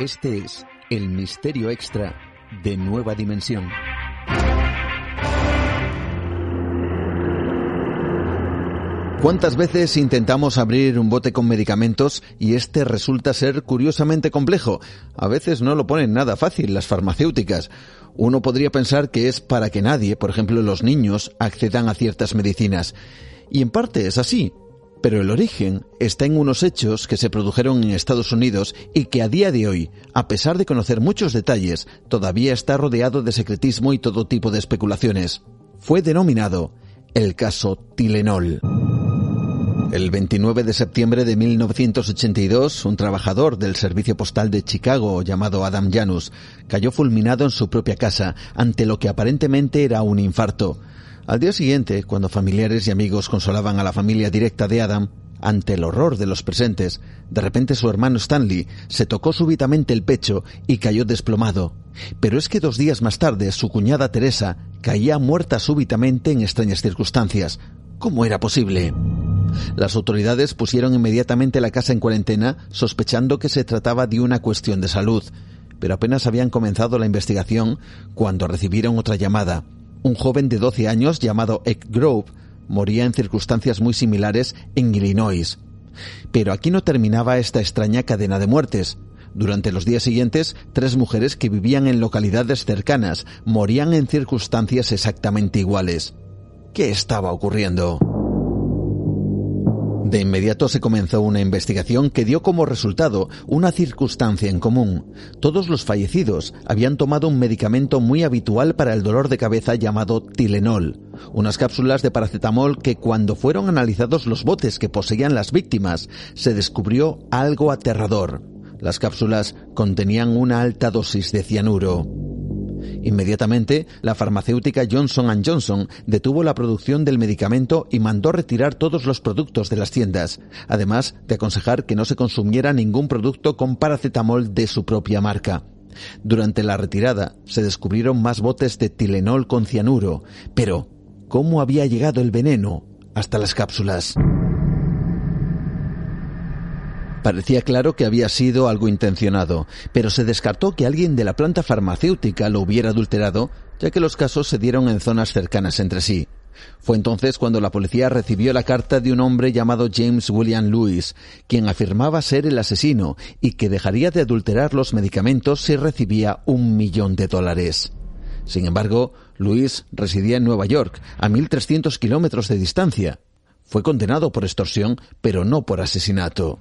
Este es el misterio extra de Nueva Dimensión. ¿Cuántas veces intentamos abrir un bote con medicamentos y este resulta ser curiosamente complejo? A veces no lo ponen nada fácil las farmacéuticas. Uno podría pensar que es para que nadie, por ejemplo los niños, accedan a ciertas medicinas. Y en parte es así, pero el origen está en unos hechos que se produjeron en Estados Unidos y que a día de hoy, a pesar de conocer muchos detalles, todavía está rodeado de secretismo y todo tipo de especulaciones. Fue denominado el caso Tilenol. El 29 de septiembre de 1982, un trabajador del servicio postal de Chicago llamado Adam Janus cayó fulminado en su propia casa ante lo que aparentemente era un infarto. Al día siguiente, cuando familiares y amigos consolaban a la familia directa de Adam, ante el horror de los presentes, de repente su hermano Stanley se tocó súbitamente el pecho y cayó desplomado. Pero es que dos días más tarde su cuñada Teresa caía muerta súbitamente en extrañas circunstancias. ¿Cómo era posible? Las autoridades pusieron inmediatamente la casa en cuarentena, sospechando que se trataba de una cuestión de salud, pero apenas habían comenzado la investigación cuando recibieron otra llamada. Un joven de 12 años llamado Egg Grove moría en circunstancias muy similares en Illinois. Pero aquí no terminaba esta extraña cadena de muertes. Durante los días siguientes, tres mujeres que vivían en localidades cercanas morían en circunstancias exactamente iguales. ¿Qué estaba ocurriendo? De inmediato se comenzó una investigación que dio como resultado una circunstancia en común. Todos los fallecidos habían tomado un medicamento muy habitual para el dolor de cabeza llamado Tilenol, unas cápsulas de paracetamol que cuando fueron analizados los botes que poseían las víctimas, se descubrió algo aterrador. Las cápsulas contenían una alta dosis de cianuro. Inmediatamente, la farmacéutica Johnson Johnson detuvo la producción del medicamento y mandó retirar todos los productos de las tiendas, además de aconsejar que no se consumiera ningún producto con paracetamol de su propia marca. Durante la retirada se descubrieron más botes de Tilenol con cianuro, pero ¿cómo había llegado el veneno hasta las cápsulas? Parecía claro que había sido algo intencionado, pero se descartó que alguien de la planta farmacéutica lo hubiera adulterado, ya que los casos se dieron en zonas cercanas entre sí. Fue entonces cuando la policía recibió la carta de un hombre llamado James William Lewis, quien afirmaba ser el asesino y que dejaría de adulterar los medicamentos si recibía un millón de dólares. Sin embargo, Lewis residía en Nueva York, a 1.300 kilómetros de distancia. Fue condenado por extorsión, pero no por asesinato.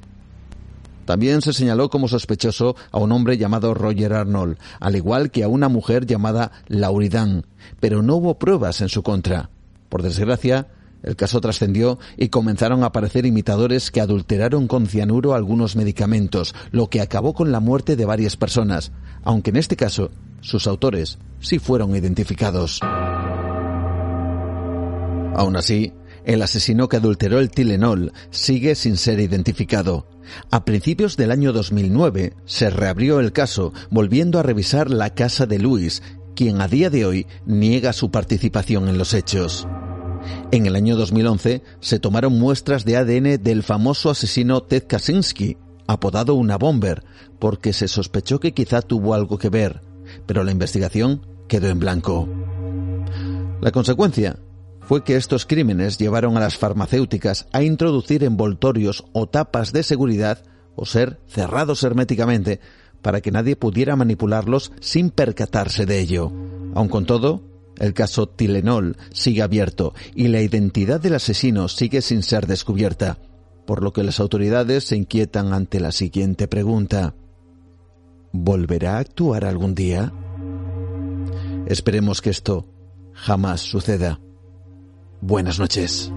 También se señaló como sospechoso a un hombre llamado Roger Arnold, al igual que a una mujer llamada Lauridan, pero no hubo pruebas en su contra. Por desgracia, el caso trascendió y comenzaron a aparecer imitadores que adulteraron con cianuro algunos medicamentos, lo que acabó con la muerte de varias personas, aunque en este caso sus autores sí fueron identificados. Aún así, el asesino que adulteró el Tilenol sigue sin ser identificado. A principios del año 2009 se reabrió el caso, volviendo a revisar la casa de Luis, quien a día de hoy niega su participación en los hechos. En el año 2011 se tomaron muestras de ADN del famoso asesino Ted Kaczynski, apodado una bomber, porque se sospechó que quizá tuvo algo que ver, pero la investigación quedó en blanco. La consecuencia fue que estos crímenes llevaron a las farmacéuticas a introducir envoltorios o tapas de seguridad o ser cerrados herméticamente para que nadie pudiera manipularlos sin percatarse de ello. Aun con todo, el caso Tilenol sigue abierto y la identidad del asesino sigue sin ser descubierta, por lo que las autoridades se inquietan ante la siguiente pregunta. ¿Volverá a actuar algún día? Esperemos que esto jamás suceda. Buenas noches.